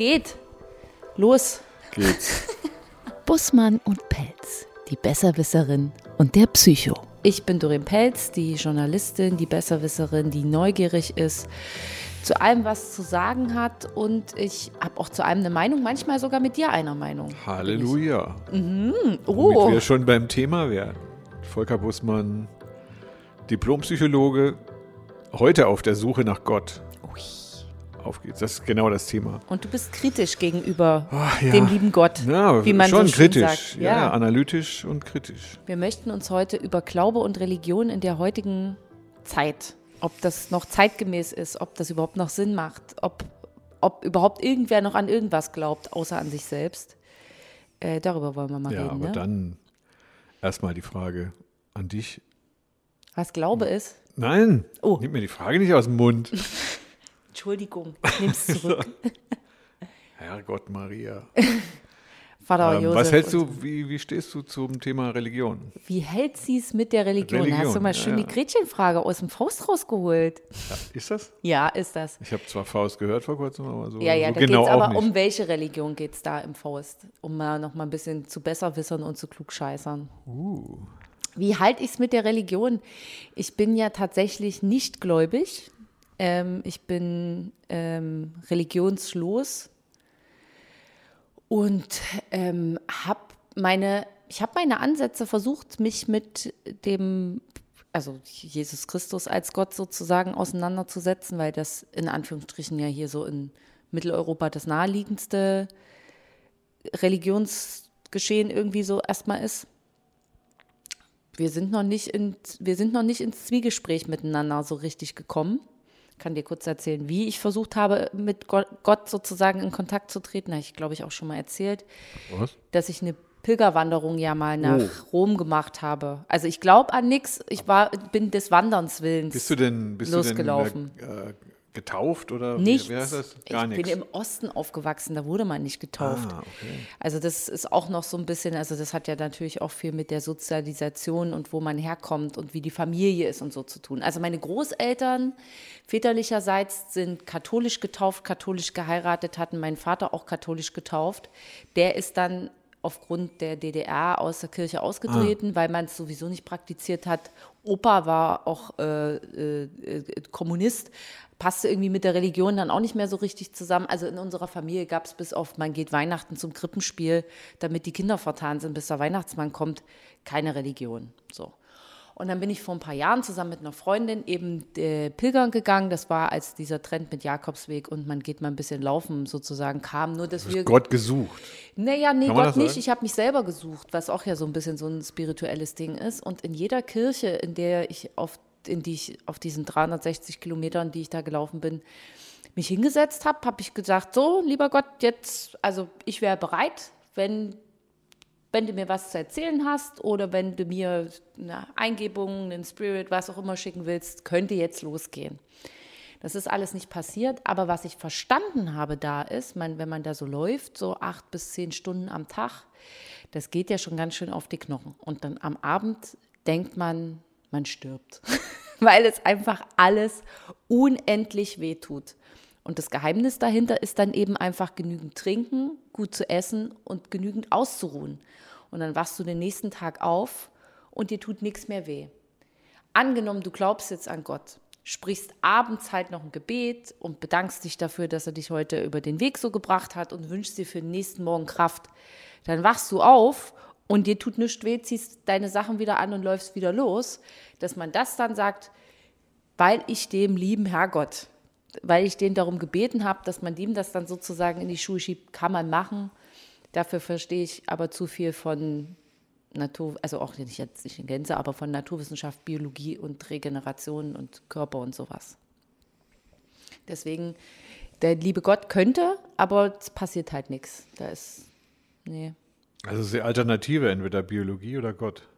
geht. Los. Geht's. Bussmann und Pelz, die Besserwisserin und der Psycho. Ich bin Doreen Pelz, die Journalistin, die Besserwisserin, die neugierig ist, zu allem was zu sagen hat und ich habe auch zu allem eine Meinung, manchmal sogar mit dir einer Meinung. Halleluja. Mhm. Womit Oh, wir schon beim Thema wären. Volker Bussmann, Diplompsychologe, heute auf der Suche nach Gott. Ui. Auf geht's. Das ist genau das Thema. und du bist kritisch gegenüber Ah, ja. dem lieben Gott, Ja, wie man schon so schön kritisch. sagt. Ja. Ja. analytisch und kritisch. Wir möchten uns heute über Glaube und Religion in der heutigen Zeit, ob das noch zeitgemäß ist, ob das überhaupt noch Sinn macht, ob, ob überhaupt irgendwer noch an irgendwas glaubt, außer an sich selbst. Äh, darüber wollen wir mal Ja, reden. aber Ne? dann erstmal die Frage an dich. Was Glaube ist. Nein, Oh. nimm mir die Frage nicht aus dem Mund. Entschuldigung, ich nehme es zurück. Herrgott Maria. Vater Ähm, Josef was hältst du, wie, wie stehst du zum Thema Religion? Wie hält sie es mit der Religion? Religion, Hast du mal ja, schön ja. die Gretchenfrage aus dem Faust rausgeholt? Ja, ist das? Ja, ist das. Ich habe zwar Faust gehört vor kurzem, aber so, Ja, ja, so da genau geht es aber um welche Religion geht es da im Faust? Um mal noch mal ein bisschen zu besserwissern und zu klugscheißern. Uh. Wie halte ich es mit der Religion? Ich bin ja tatsächlich nicht gläubig. Ähm, ich bin ähm, religionslos und ähm, habe meine, ich habe meine Ansätze versucht, mich mit dem, also Jesus Christus als Gott sozusagen auseinanderzusetzen, weil das in Anführungsstrichen ja hier so in Mitteleuropa das naheliegendste Religionsgeschehen irgendwie so erstmal ist wir sind noch nicht in, wir sind noch nicht ins Zwiegespräch miteinander so richtig gekommen. Ich kann dir kurz erzählen, wie ich versucht habe, mit Gott, Gott sozusagen in Kontakt zu treten. Habe ich, glaube ich, auch schon mal erzählt, Was? dass ich eine Pilgerwanderung ja mal nach Oh. Rom gemacht habe. Also ich glaube an nichts. Ich war, bin des Wanderns willens. Bist du denn, bist Losgelaufen. du denn äh, getauft oder Nichts. Wie, wie heißt das? ich Gar bin nichts. im Osten aufgewachsen, da wurde man nicht getauft. Ah, okay. Also das ist auch noch so ein bisschen, also das hat ja natürlich auch viel mit der Sozialisation und wo man herkommt und wie die Familie ist und so zu tun. Also meine Großeltern väterlicherseits sind katholisch getauft, katholisch geheiratet, hatten meinen Vater auch katholisch getauft. Der ist dann aufgrund der DDR aus der Kirche ausgetreten, weil man es sowieso nicht praktiziert hat. Opa war auch äh, äh, äh, Kommunist, passte irgendwie mit der Religion dann auch nicht mehr so richtig zusammen. Also in unserer Familie gab es bis auf, man geht Weihnachten zum Krippenspiel, damit die Kinder vertan sind, bis der Weihnachtsmann kommt, keine Religion. So. Und dann bin ich vor ein paar Jahren zusammen mit einer Freundin eben äh, pilgern gegangen. Das war, als dieser Trend mit Jakobsweg und man geht mal ein bisschen laufen sozusagen kam. Nur, dass wir Gott gesucht. naja, nee, Gott nicht. Ich habe mich selber gesucht, was auch ja so ein bisschen so ein spirituelles Ding ist. Und in jeder Kirche, in der ich auf, in die ich auf diesen 360 Kilometern, die ich da gelaufen bin, mich hingesetzt habe, habe ich gesagt, so, lieber Gott, jetzt, also ich wäre bereit, wenn, wenn du mir was zu erzählen hast oder wenn du mir eine Eingebung, einen Spirit, was auch immer schicken willst, könnte jetzt losgehen. Das ist alles nicht passiert, aber was ich verstanden habe da ist, man, wenn man da so läuft, so acht bis zehn Stunden am Tag, das geht ja schon ganz schön auf die Knochen. Und dann am Abend denkt man, man stirbt, weil es einfach alles unendlich wehtut. Und das Geheimnis dahinter ist dann eben einfach genügend trinken, gut zu essen und genügend auszuruhen. Und dann wachst du den nächsten Tag auf und dir tut nichts mehr weh. Angenommen, du glaubst jetzt an Gott, sprichst abends halt noch ein Gebet und bedankst dich dafür, dass er dich heute über den Weg so gebracht hat und wünschst dir für den nächsten Morgen Kraft. Dann wachst du auf und dir tut nichts weh, ziehst deine Sachen wieder an und läufst wieder los. Dass man das dann sagt, weil ich dem lieben Herrgott, weil ich den darum gebeten habe, dass man ihm das dann sozusagen in die Schuhe schiebt, kann man machen. Dafür verstehe ich aber zu viel von Natur, also auch nicht jetzt nicht in Gänze, aber von Naturwissenschaft, Biologie und Regeneration und Körper und sowas. Deswegen, der liebe Gott könnte, aber es passiert halt nichts. Da ist, nee. Also ist die Alternative entweder Biologie oder Gott.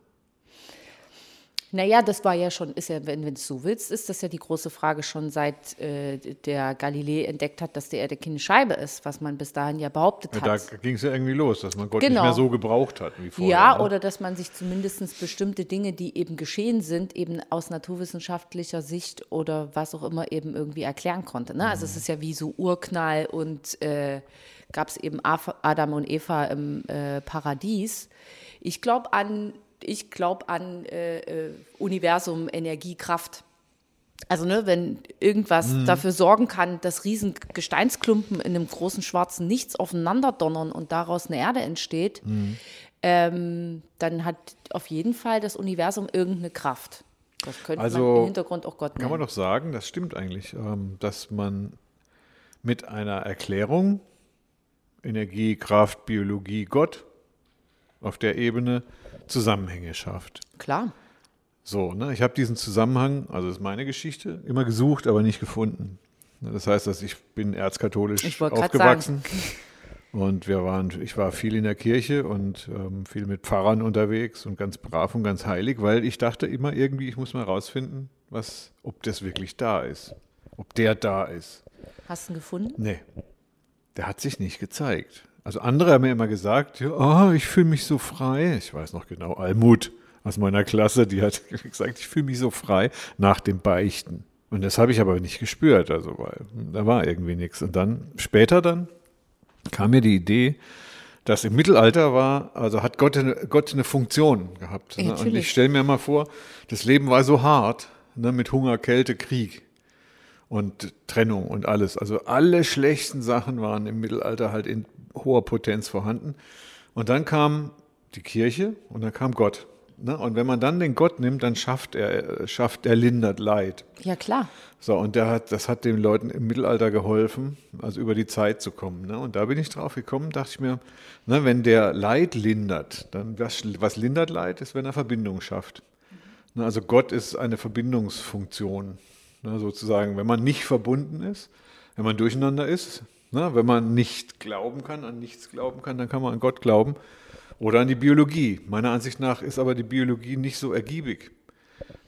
Naja, das war ja schon, ist ja, wenn du es so willst, ist das ja die große Frage schon seit äh, der Galilei entdeckt hat, dass die Erde keine Scheibe ist, was man bis dahin ja behauptet Ja, hat. da ging es ja irgendwie los, dass man Gott Genau. nicht mehr so gebraucht hat wie vorher. Ja, ne? oder dass man sich zumindest bestimmte Dinge, die eben geschehen sind, eben aus naturwissenschaftlicher Sicht oder was auch immer eben irgendwie erklären konnte. Ne? Also es ist ja wie so Urknall und äh, gab es eben Adam und Eva im äh, Paradies. Ich glaube an, ich glaube an äh, äh, Universum, Energie, Kraft. Also ne, wenn irgendwas dafür sorgen kann, dass riesen Gesteinsklumpen in einem großen schwarzen Nichts aufeinander donnern und daraus eine Erde entsteht, ähm, dann hat auf jeden Fall das Universum irgendeine Kraft. Das könnte man Also, im Hintergrund auch Gott Kann man nennen. doch sagen, das stimmt eigentlich, ähm, dass man mit einer Erklärung Energie, Kraft, Biologie, Gott auf der Ebene Zusammenhänge schafft. Klar. So, ne, ich habe diesen Zusammenhang, also das ist meine Geschichte, immer gesucht, aber nicht gefunden. Ne, Das heißt, dass ich bin erzkatholisch aufgewachsen und wir waren, ich war viel in der Kirche und ähm, viel mit Pfarrern unterwegs und ganz brav und ganz heilig, weil ich dachte immer irgendwie, ich muss mal rausfinden, was, ob das wirklich da ist, ob der da ist. Hast du ihn gefunden? Nee, der hat sich nicht gezeigt. Also andere haben mir immer gesagt, ja, ah, ich fühle mich so frei. Ich weiß noch genau, Almut aus meiner Klasse, die hat gesagt, ich fühle mich so frei nach dem Beichten. Und das habe ich aber nicht gespürt, also weil da war irgendwie nichts. Und dann später dann kam mir die Idee, dass im Mittelalter war, also hat Gott eine, Gott eine Funktion gehabt. Ne? Und ich stelle mir mal vor, das Leben war so hart, ne, mit Hunger, Kälte, Krieg und Trennung und alles. Also alle schlechten Sachen waren im Mittelalter halt in hoher Potenz vorhanden. Und dann kam die Kirche und dann kam Gott. Ne? Und wenn man dann den Gott nimmt, dann schafft er, äh, schafft er lindert Leid. Ja, klar. So, und der hat, das hat den Leuten im Mittelalter geholfen, also über die Zeit zu kommen. Ne? Und da bin ich drauf gekommen, dachte ich mir, ne, wenn der Leid lindert, dann was, was lindert Leid, ist, wenn er Verbindung schafft. Ne, also Gott ist eine Verbindungsfunktion, ne, sozusagen. Wenn man nicht verbunden ist, wenn man durcheinander ist, ne, wenn man nicht glauben kann, an nichts glauben kann, dann kann man an Gott glauben oder an die Biologie. Meiner Ansicht nach ist aber die Biologie nicht so ergiebig.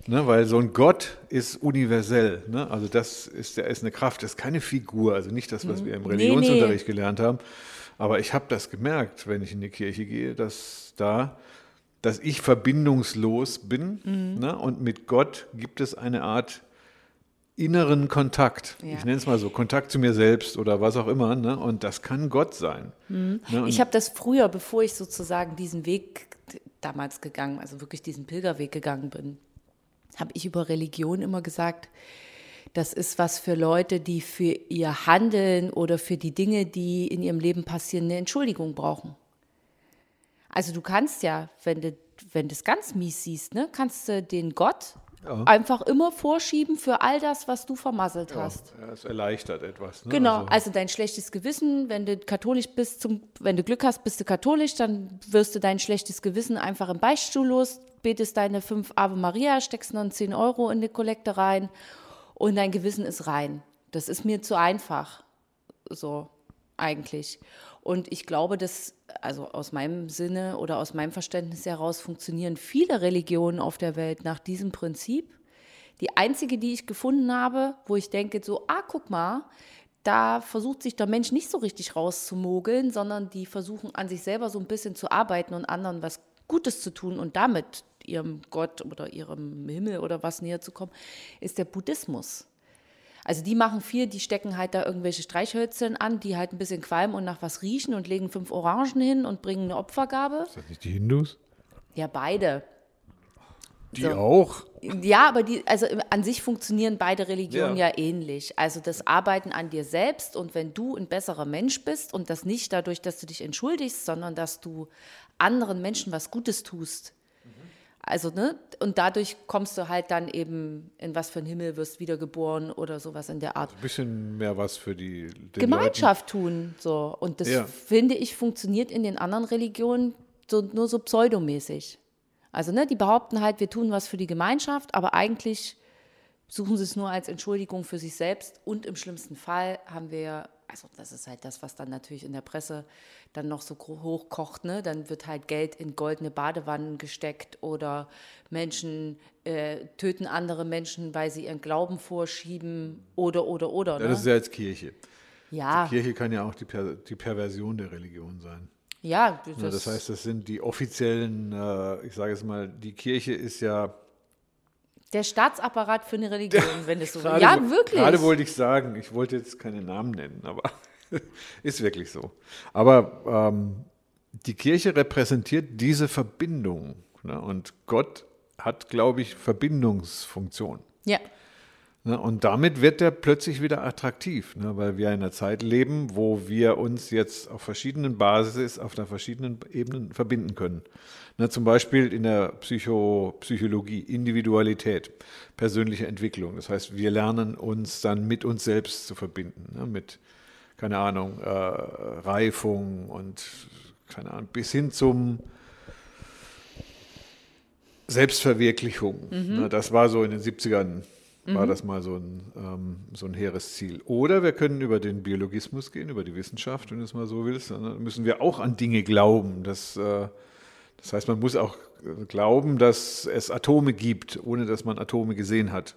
Ne, weil so ein Gott ist universell. Ne? Also das ist, der ist eine Kraft, das ist keine Figur. Also nicht das, was wir im Nee, Religionsunterricht gelernt haben. Aber ich habe das gemerkt, wenn ich in die Kirche gehe, dass da, dass ich verbindungslos bin. Mhm. Ne? Und mit Gott gibt es eine Art inneren Kontakt. Ja. Ich nenne es mal so, Kontakt zu mir selbst oder was auch immer. Ne? Und das kann Gott sein. Ne? Mhm. Ich habe das früher, bevor ich sozusagen diesen Weg damals gegangen, also wirklich diesen Pilgerweg gegangen bin, habe ich über Religion immer gesagt, das ist was für Leute, die für ihr Handeln oder für die Dinge, die in ihrem Leben passieren, eine Entschuldigung brauchen. Also du kannst ja, wenn du, wenn du es ganz mies siehst, ne, kannst du den Gott einfach immer vorschieben für all das, was du vermasselt hast. ja, es erleichtert etwas. Ne? Genau, Also- also, dein schlechtes Gewissen, wenn du katholisch bist, zum, wenn du Glück hast, bist du katholisch, dann wirst du dein schlechtes Gewissen einfach im Beichtstuhl los, betest deine fünf Ave Maria, steckst noch 10 Euro in die Kollekte rein und dein Gewissen ist rein. Das ist mir zu einfach, so eigentlich. Und ich glaube, dass, also aus meinem Sinne oder aus meinem Verständnis heraus funktionieren viele Religionen auf der Welt nach diesem Prinzip. Die einzige, die ich gefunden habe, wo ich denke, so, ah, guck mal, da versucht sich der Mensch nicht so richtig rauszumogeln, sondern die versuchen an sich selber so ein bisschen zu arbeiten und anderen was Gutes zu tun und damit ihrem Gott oder ihrem Himmel oder was näher zu kommen, ist der Buddhismus. Also die machen viel, die stecken halt da irgendwelche Streichhölzchen an, die halt ein bisschen qualmen und nach was riechen und legen fünf Orangen hin und bringen eine Opfergabe. Ist das nicht die Hindus? Ja, beide. Die So. auch? Ja, aber die, also an sich funktionieren beide Religionen Ja. ja. ähnlich. Also das Arbeiten an dir selbst und wenn du ein besserer Mensch bist und das nicht dadurch, dass du dich entschuldigst, sondern dass du anderen Menschen was Gutes tust. Also, ne, und dadurch kommst du halt dann eben in was für einen Himmel, wirst wiedergeboren oder sowas in der Art. Ein bisschen mehr was für die Gemeinschaft tun. So. Und das Ja. finde ich funktioniert in den anderen Religionen so, nur so pseudomäßig. Also, ne, die behaupten halt, wir tun was für die Gemeinschaft, aber eigentlich suchen sie es nur als Entschuldigung für sich selbst. Und im schlimmsten Fall haben wir also das ist halt das, was dann natürlich in der Presse dann noch so hochkocht, ne? Dann wird halt Geld in goldene Badewannen gesteckt oder Menschen äh, töten andere Menschen, weil sie ihren Glauben vorschieben oder oder oder. Ja, das ist ja jetzt Kirche. Ja. Die Kirche kann ja auch die, per die Perversion der Religion sein. Ja, das, ja, das heißt, das sind die offiziellen, äh, ich sage es mal, die Kirche ist ja der Staatsapparat für eine Religion, wenn es so gerade, Ja, wirklich. Gerade wollte ich sagen, ich wollte jetzt keine Namen nennen, aber ist wirklich so. Aber ähm, die Kirche repräsentiert diese Verbindung. Ne? Und Gott hat, glaube ich, Verbindungsfunktion. Ja. Ne? Und damit wird er plötzlich wieder attraktiv, ne? weil wir in einer Zeit leben, wo wir uns jetzt auf verschiedenen Basis, auf einer verschiedenen Ebenen verbinden können. Na, zum Beispiel in der Psycho Psychologie, Individualität, persönliche Entwicklung. Das heißt, wir lernen uns dann mit uns selbst zu verbinden, ne, mit, keine Ahnung, äh, Reifung und, keine Ahnung, bis hin zum Selbstverwirklichung. Mhm. Das war so in den 70ern war mhm. das mal so ein, ähm, so ein hehres Ziel. Oder wir können über den Biologismus gehen, über die Wissenschaft, wenn du es mal so willst. Dann müssen wir auch an Dinge glauben, dass äh, das heißt, man muss auch glauben, dass es Atome gibt, ohne dass man Atome gesehen hat.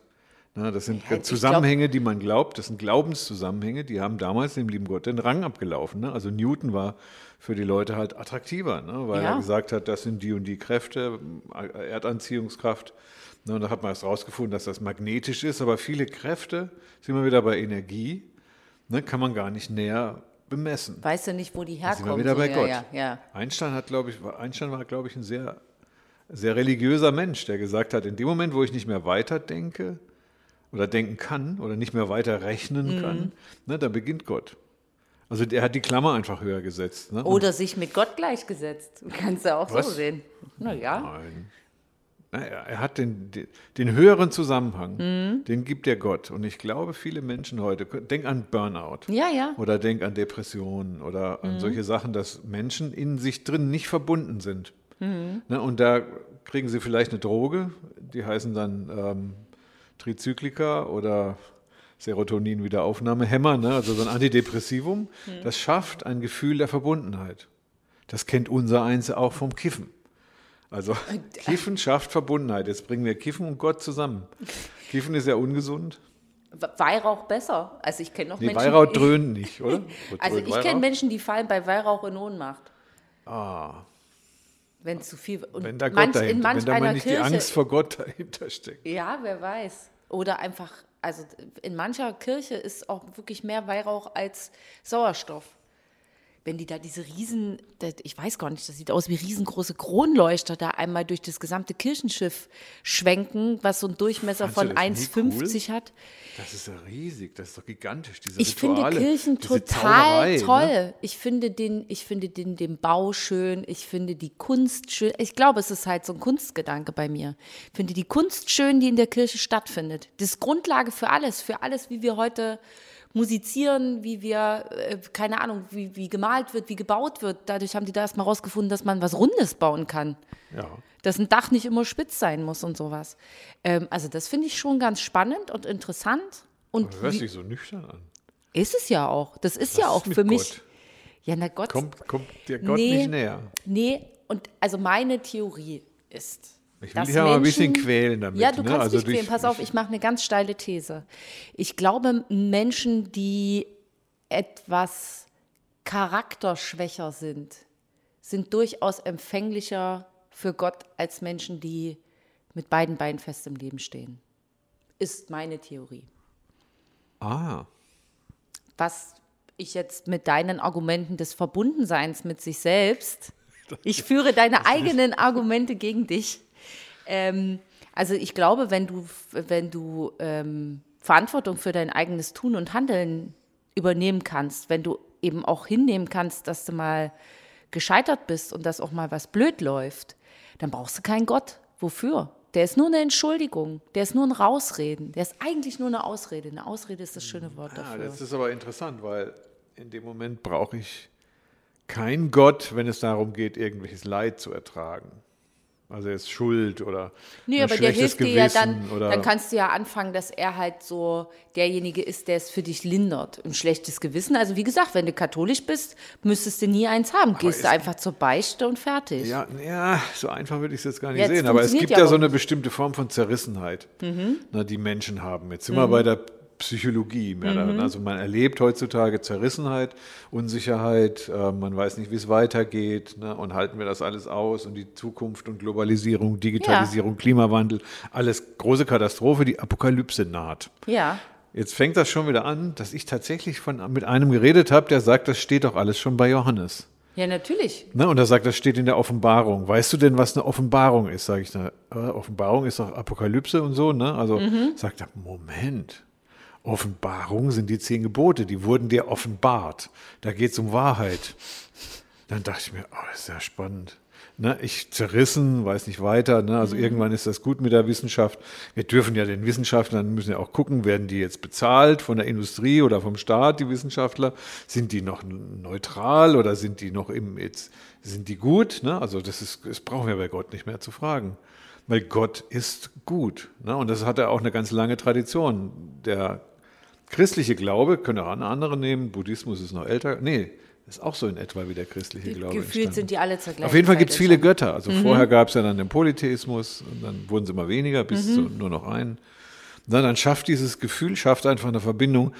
das sind ja, Zusammenhänge, die man glaubt, das sind Glaubenszusammenhänge, die haben damals dem lieben Gott den Rang abgelaufen. Ne? Also Newton war für die Leute halt attraktiver, ne? weil ja. er gesagt hat, das sind die und die Kräfte, Erdanziehungskraft. Ne? Und da hat man erst rausgefunden, dass das magnetisch ist, aber viele Kräfte, sind wir wieder bei Energie, ne? kann man gar nicht näher bemessen. Weißt du nicht, wo die herkommen? Sind wir wieder bei so, Gott. Ja, ja. Einstein hat, glaube ich, Einstein war, glaube ich, ein sehr, sehr religiöser Mensch, der gesagt hat, in dem Moment, wo ich nicht mehr weiterdenke oder denken kann oder nicht mehr weiter rechnen mhm. kann, ne, da beginnt Gott. Also der hat die Klammer einfach höher gesetzt. Ne? Oder sich mit Gott gleichgesetzt. Kannst du auch Was? so sehen. Na ja. Nein. Er hat den, den höheren Zusammenhang, mhm. den gibt der Gott. Und ich glaube, viele Menschen heute, denk an Burnout. Ja, ja. Oder denk an Depressionen oder an mhm. solche Sachen, dass Menschen in sich drin nicht verbunden sind. Mhm. Ne, und da kriegen sie vielleicht eine Droge, die heißen dann ähm, Trizyklika oder Serotonin-Wiederaufnahmehämmer, ne? also so ein Antidepressivum. Mhm. Das schafft ein Gefühl der Verbundenheit. Das kennt unser Eins auch vom Kiffen. Also äh, Kiffen schafft Verbundenheit. Jetzt bringen wir Kiffen und Gott zusammen. Kiffen ist ja ungesund. Weihrauch besser. Also ich kenne noch nee, Menschen. Weihrauch dröhnt nicht, oder? also ich kenne Menschen, die fallen bei Weihrauch in Ohnmacht. Ah. Wenn zu viel. Und wenn da Gott dahinter, in manch wenn da mal nicht Kirche, die Angst vor Gott dahinter steckt. Ja, wer weiß. Oder einfach, also in mancher Kirche ist auch wirklich mehr Weihrauch als Sauerstoff wenn die da diese riesen, ich weiß gar nicht, das sieht aus wie riesengroße Kronleuchter da einmal durch das gesamte Kirchenschiff schwenken, was so einen Durchmesser von 1,50 cool? hat. Das ist ja riesig, das ist doch gigantisch, diese Ich Rituale, finde Kirchen total ne? toll. Ne? Ich finde den, ich finde den, den Bau schön, ich finde die Kunst schön. Ich glaube, es ist halt so ein Kunstgedanke bei mir. Ich finde die Kunst schön, die in der Kirche stattfindet. Das ist Grundlage für alles, für alles, wie wir heute musizieren, wie wir, äh, keine Ahnung, wie, wie gemalt wird, wie gebaut wird. Dadurch haben die da erstmal rausgefunden, dass man was Rundes bauen kann. Ja. Dass ein Dach nicht immer spitz sein muss und sowas. Ähm, also das finde ich schon ganz spannend und interessant. Und du hörst dich so nüchtern an. Ist es ja auch. Das ist Was ja auch ist für mich. Gott? Ja, na Gott. Kommt, kommt dir Gott nee, nicht näher. Nee, und also meine Theorie ist, ich will dich aber ein bisschen quälen damit. Ja, du ne? kannst also mich quälen. Pass auf, ich mache eine ganz steile These. Ich glaube, Menschen, die etwas charakterschwächer sind, sind durchaus empfänglicher für Gott als Menschen, die mit beiden Beinen fest im Leben stehen. Ist meine Theorie. Ah. Was ich jetzt mit deinen Argumenten des Verbundenseins mit sich selbst, ich führe deine eigenen Argumente gegen dich. Ähm, also ich glaube, wenn du, wenn du ähm, Verantwortung für dein eigenes Tun und Handeln übernehmen kannst, wenn du eben auch hinnehmen kannst, dass du mal gescheitert bist und dass auch mal was blöd läuft, dann brauchst du keinen Gott. Wofür? Der ist nur eine Entschuldigung, der ist nur ein Rausreden, der ist eigentlich nur eine Ausrede. Eine Ausrede ist das schöne Wort ja, dafür. Das ist aber interessant, weil in dem Moment brauche ich keinen Gott, wenn es darum geht, irgendwelches Leid zu ertragen. Also jetzt Schuld oder Nee, ein aber der hilft dir ja dann, dann kannst du ja anfangen, dass er halt so derjenige ist, der es für dich lindert. Ein schlechtes Gewissen. Also wie gesagt, wenn du katholisch bist, müsstest du nie eins haben. Gehst du ist- einfach zur Beichte und fertig. Ja, ja, so einfach würde ich es jetzt gar nicht Jetzt sehen. Aber es gibt ja so eine bestimmte Form von Zerrissenheit, na, die Menschen haben. Jetzt sind Mhm. wir bei der Psychologie. Mehr darin. Also man erlebt heutzutage Zerrissenheit, Unsicherheit, äh, man weiß nicht, wie es weitergeht ne? und halten wir das alles aus und die Zukunft und Globalisierung, Digitalisierung, Klimawandel, alles große Katastrophe, die Apokalypse naht. Ja. Jetzt fängt das schon wieder an, dass ich tatsächlich von, mit einem geredet habe, der sagt, das steht doch alles schon bei Johannes. Ja, natürlich. Ne, und er sagt, das steht in der Offenbarung. Weißt du denn, was eine Offenbarung ist? Sage ich, na, äh, Offenbarung ist doch Apokalypse und so, ne? Also sagt er, Moment, Offenbarung sind die zehn Gebote, die wurden dir offenbart. Da geht es um Wahrheit. Dann dachte ich mir, oh, das ist ja spannend. Ne, ich zerrissen, weiß nicht weiter. Ne? Also irgendwann ist das gut mit der Wissenschaft. Wir dürfen ja den Wissenschaftlern, müssen ja auch gucken, werden die jetzt bezahlt von der Industrie oder vom Staat, die Wissenschaftler? Sind die noch neutral oder sind die noch im, jetzt, sind die gut? Ne? Also das ist, das brauchen wir bei Gott nicht mehr zu fragen. Weil Gott ist gut. Ne? Und das hat ja auch eine ganz lange Tradition. Der christliche Glaube, können auch andere nehmen, Buddhismus ist noch älter. Nee, ist auch so in etwa wie der christliche Glaube. Gefühlt entstanden. sind die alle zur gleichen Auf jeden Fall gibt es viele. Götter. Also vorher gab es ja dann den Polytheismus und dann wurden sie immer weniger, bis zu nur noch einen. Na, dann schafft dieses Gefühl, schafft einfach eine Verbindung.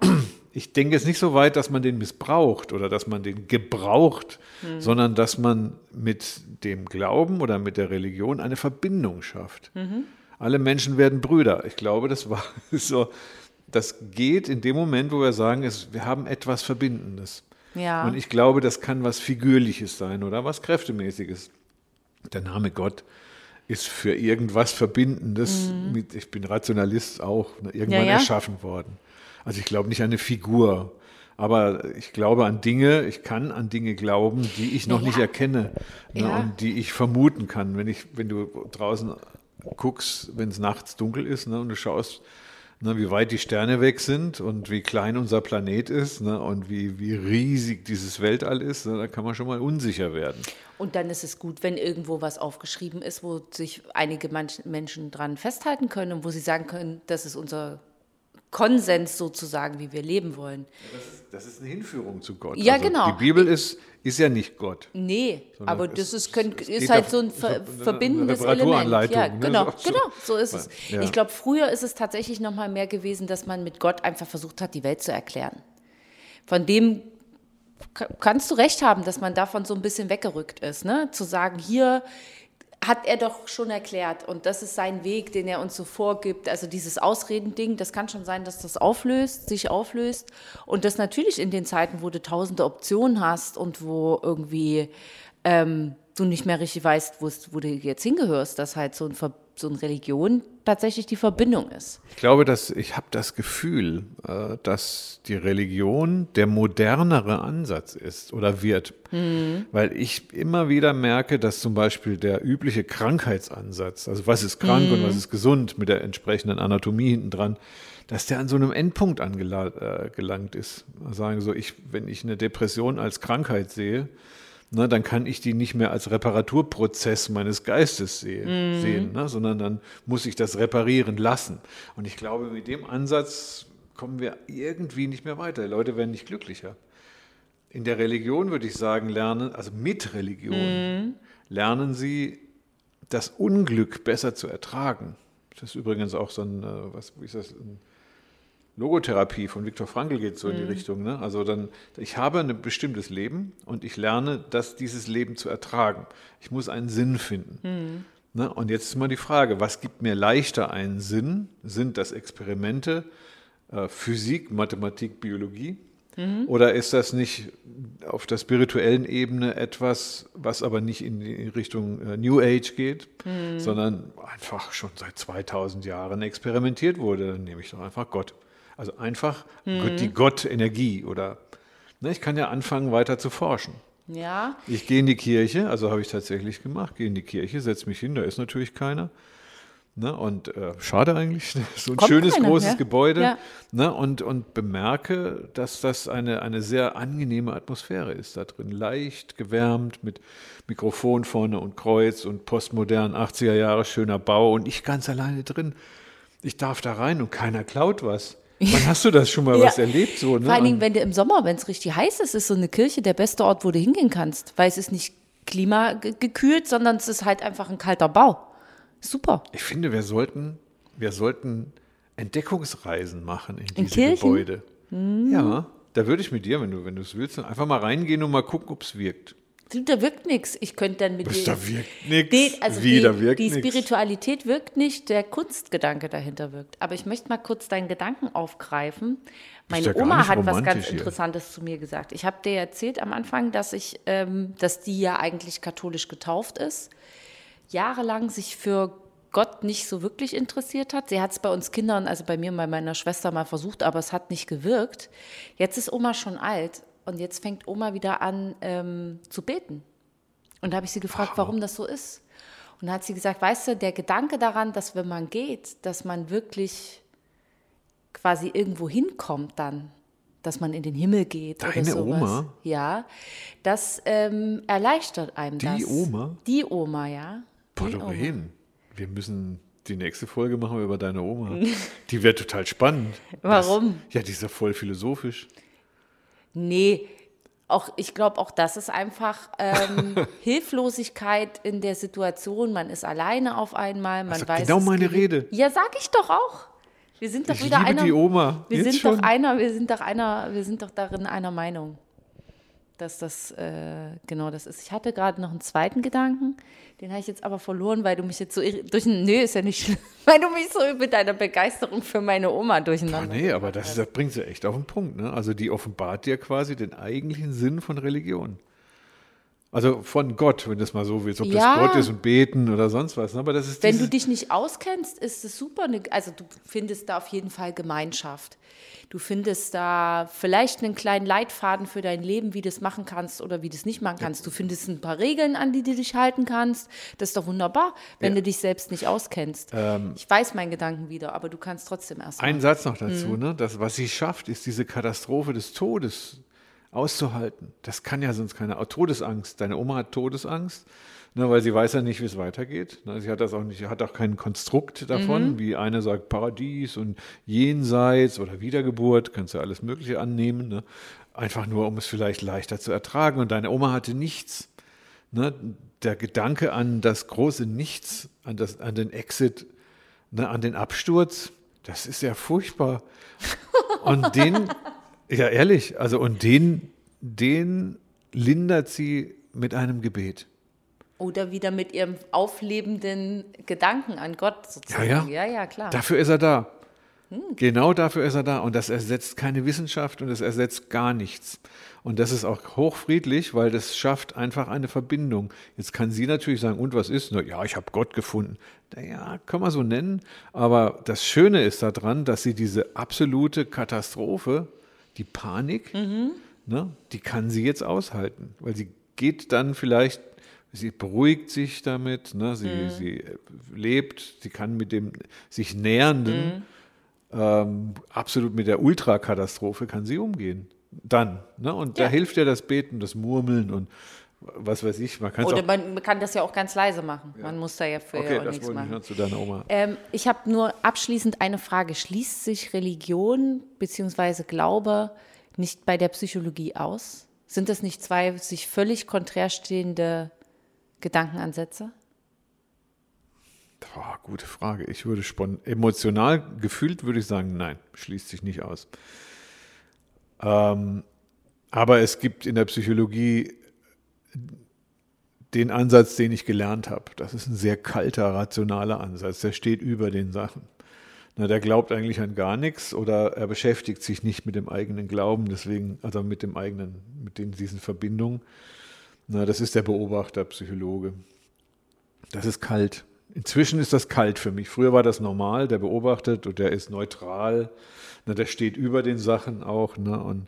Ich denke jetzt nicht so weit, dass man den missbraucht oder dass man den gebraucht, sondern dass man mit dem Glauben oder mit der Religion eine Verbindung schafft. Alle Menschen werden Brüder. Ich glaube, das war so. Das geht in dem Moment, wo wir sagen, es, wir haben etwas Verbindendes. Ja. Und ich glaube, das kann was Figürliches sein oder was Kräftemäßiges. Der Name Gott ist für irgendwas Verbindendes. Mit, ich bin Rationalist auch, ne, irgendwann Mhm. Ja, ja. erschaffen worden. Also ich glaube nicht an eine Figur, aber ich glaube an Dinge, ich kann an Dinge glauben, die ich noch Ja. nicht erkenne ne, und die ich vermuten kann. Wenn, ich, wenn du draußen guckst, wenn es nachts dunkel ist ne, und du schaust, ne, wie weit die Sterne weg sind und wie klein unser Planet ist ne, und wie, wie riesig dieses Weltall ist, ne, da kann man schon mal unsicher werden. Und dann ist es gut, wenn irgendwo was aufgeschrieben ist, wo sich einige Menschen dran festhalten können und wo sie sagen können, das ist unser Konsens sozusagen, wie wir leben wollen. Das ist eine Hinführung zu Gott. Ja, also genau. Die Bibel ist, ist ja nicht Gott. Nee, aber das ist, können, es ist halt auf- so ein ver Ver- verbindendes Element. Ja, ne? genau, So- so. genau, so ist es. Ja. Ich glaube, früher ist es tatsächlich noch mal mehr gewesen, dass man mit Gott einfach versucht hat, die Welt zu erklären. Von dem ka- kannst du recht haben, dass man davon so ein bisschen weggerückt ist, ne? Zu sagen, hier hat er doch schon erklärt und das ist sein Weg, den er uns so vorgibt. Also dieses Ausredending, das kann schon sein, dass das auflöst, sich auflöst und das natürlich in den Zeiten, wo du tausende Optionen hast und wo irgendwie ähm, du nicht mehr richtig weißt, wo du jetzt hingehörst, dass halt so, ein Ver so eine Religion tatsächlich die Verbindung ist. Ich glaube, dass ich habe das Gefühl, äh, dass die Religion der modernere Ansatz ist oder wird, weil ich immer wieder merke, dass zum Beispiel der übliche Krankheitsansatz, also was ist krank und was ist gesund mit der entsprechenden Anatomie hinten dran, dass der an so einem Endpunkt angelangt ist. Sagen so, ich, wenn ich eine Depression als Krankheit sehe, ne, dann kann ich die nicht mehr als Reparaturprozess meines Geistes sehen, sehen ne, sondern dann muss ich das reparieren lassen. Und ich glaube, mit dem Ansatz kommen wir irgendwie nicht mehr weiter. Die Leute werden nicht glücklicher. In der Religion würde ich sagen, lernen, also mit Religion, lernen sie das Unglück besser zu ertragen. Das ist übrigens auch so ein, äh, was wie ist das, ein Logotherapie von Viktor Frankl geht so in die Richtung. Ne? Also dann, ich habe ein bestimmtes Leben und ich lerne, das, dieses Leben zu ertragen. Ich muss einen Sinn finden. Ne? Und jetzt ist mal die Frage, was gibt mir leichter einen Sinn? Sind das Experimente, äh, Physik, Mathematik, Biologie? Oder ist das nicht auf der spirituellen Ebene etwas, was aber nicht in die Richtung äh, New Age geht, sondern einfach schon seit 2000 Jahren experimentiert wurde? Dann nehme ich doch einfach Gott. Also einfach Gott, die Gott-Energie oder ne, ich kann ja anfangen, weiter zu forschen. Ja, Ich gehe in die Kirche, also habe ich tatsächlich gemacht, gehe in die Kirche, setze mich hin, da ist natürlich keiner. Ne? Und äh, schade eigentlich, so ein Kommt schönes, keiner, großes ja. Gebäude. Ja. Ne? Und, und bemerke, dass das eine, eine sehr angenehme Atmosphäre ist da drin. Leicht, gewärmt, mit Mikrofon vorne und Kreuz und postmodern, 80er Jahre, schöner Bau und ich ganz alleine drin. Ich darf da rein und keiner klaut was. Wann hast du das schon mal Ja. was erlebt? So, ne? Vor allen Dingen, wenn du im Sommer, wenn es richtig heiß ist, ist so eine Kirche der beste Ort, wo du hingehen kannst. Weil es ist nicht klimagekühlt, sondern es ist halt einfach ein kalter Bau. Super. Ich finde, wir sollten, wir sollten Entdeckungsreisen machen in diese Kirchen? Hm. Gebäude. Ja, da würde ich mit dir, wenn du wenn du es willst, einfach mal reingehen und mal gucken, ob es wirkt. Du, Da wirkt nichts. Ich könnte dann mit dir. Da wirkt nichts. Nee, also Wie, die, da wirkt die nix. Spiritualität wirkt nicht, der Kunstgedanke dahinter wirkt. Aber ich möchte mal kurz deinen Gedanken aufgreifen. Meine Oma hat was ganz hier. Interessantes zu mir gesagt. Ich habe dir erzählt am Anfang, dass ich, ähm, dass die ja eigentlich katholisch getauft ist, jahrelang sich für Gott nicht so wirklich interessiert hat. Sie hat es bei uns Kindern, also bei mir und bei meiner Schwester mal versucht, aber es hat nicht gewirkt. Jetzt ist Oma schon alt und jetzt fängt Oma wieder an ähm, zu beten. Und da habe ich sie gefragt, warum das so ist. Und da hat sie gesagt, weißt du, der Gedanke daran, dass wenn man geht, dass man wirklich quasi irgendwo hinkommt dann, dass man in den Himmel geht oder Deine sowas. Oma? Ja, das ähm, erleichtert einem Die das. Oma? Die Oma, ja. Boah, Die Oma. Doreen, wir müssen die nächste Folge machen wir über deine Oma. Die wäre total spannend. Warum? Das, ja, die ist ja voll philosophisch. Nee, auch, ich glaube, auch das ist einfach ähm, Hilflosigkeit in der Situation. Man ist alleine auf einmal. Man Also weiß, genau meine geht- Rede. Ja, sag ich doch auch. Wir sind doch Ich wieder liebe einer. die Oma. Wir Jetzt sind schon. doch einer. Wir sind doch einer. Wir sind doch darin einer Meinung, dass das äh, genau das ist. Ich hatte gerade noch einen zweiten Gedanken, den habe ich jetzt aber verloren, weil du mich jetzt so durch. Nö, ist ja nicht schlimm, weil du mich so mit deiner Begeisterung für meine Oma durcheinander. nee, aber das, das bringt sie echt auf den Punkt. Ne? Also die offenbart dir quasi den eigentlichen Sinn von Religion. Also von Gott, wenn das mal so willst, ob Ja. das Gott ist und beten oder sonst was. Ne? Aber das ist Wenn du dich nicht auskennst, ist es super. ne- Also du findest da auf jeden Fall Gemeinschaft. Du findest da vielleicht einen kleinen Leitfaden für dein Leben, wie du es machen kannst oder wie du es nicht machen kannst. Du findest ein paar Regeln, an die du dich halten kannst. Das ist doch wunderbar, wenn Ja. du dich selbst nicht auskennst. ich weiß meinen Gedanken wieder, aber du kannst trotzdem erst mal. Ein Satz noch dazu, Mhm. ne? das, was sie schafft, ist diese Katastrophe des Todes auszuhalten. Das kann ja sonst keiner. Auch Todesangst. Deine Oma hat Todesangst, ne, weil sie weiß ja nicht, wie es weitergeht. Ne? Sie hat das auch nicht, hat auch kein Konstrukt davon, Mhm. wie eine sagt Paradies und Jenseits oder Wiedergeburt, kannst du alles Mögliche annehmen. Ne? Einfach nur, um es vielleicht leichter zu ertragen. Und deine Oma hatte nichts. Ne? Der Gedanke an das große Nichts, an, das, an den Exit, ne, an den Absturz, das ist ja furchtbar. Und den, ja ehrlich, also und den, den lindert sie mit einem Gebet. Oder wieder mit ihrem auflebenden Gedanken an Gott sozusagen. Ja, ja, ja. ja klar. Dafür ist er da. Genau dafür ist er da. Und das ersetzt keine Wissenschaft und das ersetzt gar nichts. Und das ist auch hochfriedlich, weil das schafft einfach eine Verbindung. Jetzt kann sie natürlich sagen, und was ist? Na, ja, ich habe Gott gefunden. Ja, kann man so nennen. Aber das Schöne ist daran, dass sie diese absolute Katastrophe, die Panik, ne, die kann sie jetzt aushalten. Weil sie geht dann vielleicht, sie beruhigt sich damit, ne, sie, sie äh, lebt, sie kann mit dem sich nähernden ähm, absolut mit der Ultrakatastrophe kann sie umgehen. Dann. Ne? Und da Ja. hilft ja das Beten, das Murmeln und was weiß ich. Man kann Oder auch. man, kann das ja auch ganz leise machen. Man muss da ja für Okay, auch das nichts wollte ich machen. noch zu deiner Oma. Ähm, ich habe nur abschließend eine Frage. Schließt sich Religion bzw. Glaube nicht bei der Psychologie aus? Sind das nicht zwei sich völlig konträr stehende Gedankenansätze? Boah, gute Frage. Ich würde spon emotional gefühlt würde ich sagen, nein, schließt sich nicht aus. Ähm, aber es gibt in der Psychologie den Ansatz, den ich gelernt habe. Das ist ein sehr kalter, rationaler Ansatz. Der steht über den Sachen. Na, der glaubt eigentlich an gar nichts oder er beschäftigt sich nicht mit dem eigenen Glauben, deswegen, also mit dem eigenen, mit den, diesen Verbindungen. Na, das ist der Beobachter, Psychologe. Das ist kalt. Inzwischen ist das kalt für mich. Früher war das normal, der beobachtet und der ist neutral. Na, der steht über den Sachen auch. Ne? Und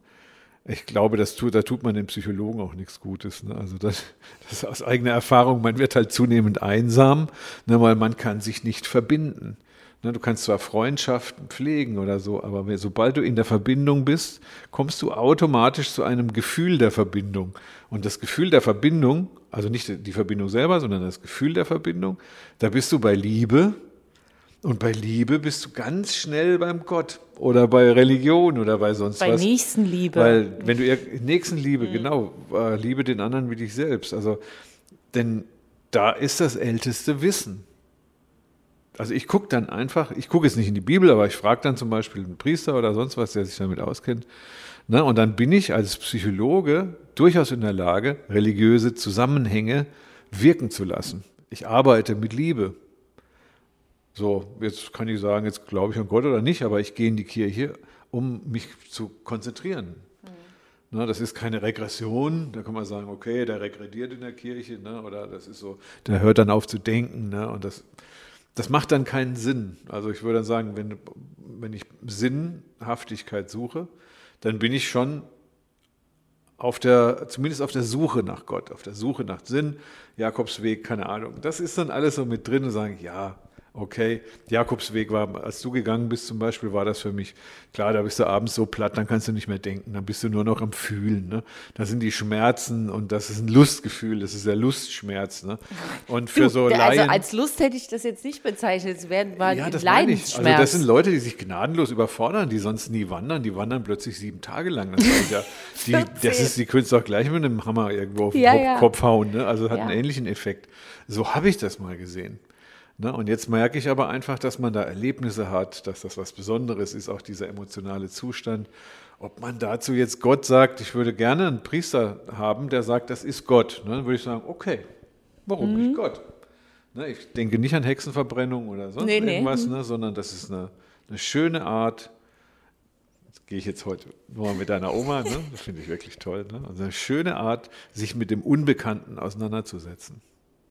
ich glaube, das tut, da tut man den Psychologen auch nichts Gutes. Ne? Also das, das ist aus eigener Erfahrung, man wird halt zunehmend einsam, ne, weil man kann sich nicht verbinden. Ne, du kannst zwar Freundschaften pflegen oder so, aber sobald du in der Verbindung bist, kommst du automatisch zu einem Gefühl der Verbindung. Und das Gefühl der Verbindung, also nicht die Verbindung selber, sondern das Gefühl der Verbindung, da bist du bei Liebe, und bei Liebe bist du ganz schnell beim Gott oder bei Religion oder bei sonst bei was. Bei Nächstenliebe. Weil wenn du Nächstenliebe, mhm. genau, äh, liebe den anderen wie dich selbst. Also, denn da ist das älteste Wissen. Also ich gucke dann einfach, ich gucke jetzt nicht in die Bibel, aber ich frage dann zum Beispiel einen Priester oder sonst was, der sich damit auskennt. Ne? Und dann bin ich als Psychologe durchaus in der Lage, religiöse Zusammenhänge wirken zu lassen. Ich arbeite mit Liebe. So, jetzt kann ich sagen, jetzt glaube ich an Gott oder nicht, aber ich gehe in die Kirche, um mich zu konzentrieren. Mhm. Na, das ist keine Regression, da kann man sagen, okay, der regrediert in der Kirche, ne, oder das ist so, der hört dann auf zu denken, ne, und das, das macht dann keinen Sinn. Also ich würde dann sagen, wenn, wenn ich Sinnhaftigkeit suche, dann bin ich schon auf der, zumindest auf der Suche nach Gott, auf der Suche nach Sinn, Jakobsweg, keine Ahnung. Das ist dann alles so mit drin und sagen, ja, Okay, Jakobsweg war, als du gegangen bist zum Beispiel, war das für mich klar, da bist du abends so platt, dann kannst du nicht mehr denken, dann bist du nur noch am Fühlen. Ne? Da sind die Schmerzen und das ist ein Lustgefühl, das ist der Lustschmerz. Ne? Und für du, so also Laien, Also als Lust hätte ich das jetzt nicht bezeichnet, es werden mal ja, das Leidensschmerz. Also das sind Leute, die sich gnadenlos überfordern, die sonst nie wandern, die wandern plötzlich sieben Tage lang. Das, ist ja, die, das ist, die können es auch gleich mit einem Hammer irgendwo auf den ja, Kopf, ja. Kopf, hauen. Ne? Also hat einen ähnlichen Effekt. So habe ich das mal gesehen. Ne? Und jetzt merke ich aber einfach, dass man da Erlebnisse hat, dass das was Besonderes ist, auch dieser emotionale Zustand. Ob man dazu jetzt Gott sagt, ich würde gerne einen Priester haben, der sagt, das ist Gott, ne? dann würde ich sagen, okay, warum mhm. nicht Gott? Ne? Ich denke nicht an Hexenverbrennung oder sonst nee, irgendwas, nee. ne? sondern das ist eine, eine schöne Art, gehe ich jetzt heute nur mit deiner Oma, ne? das finde ich wirklich toll. Ne? Also eine schöne Art, sich mit dem Unbekannten auseinanderzusetzen.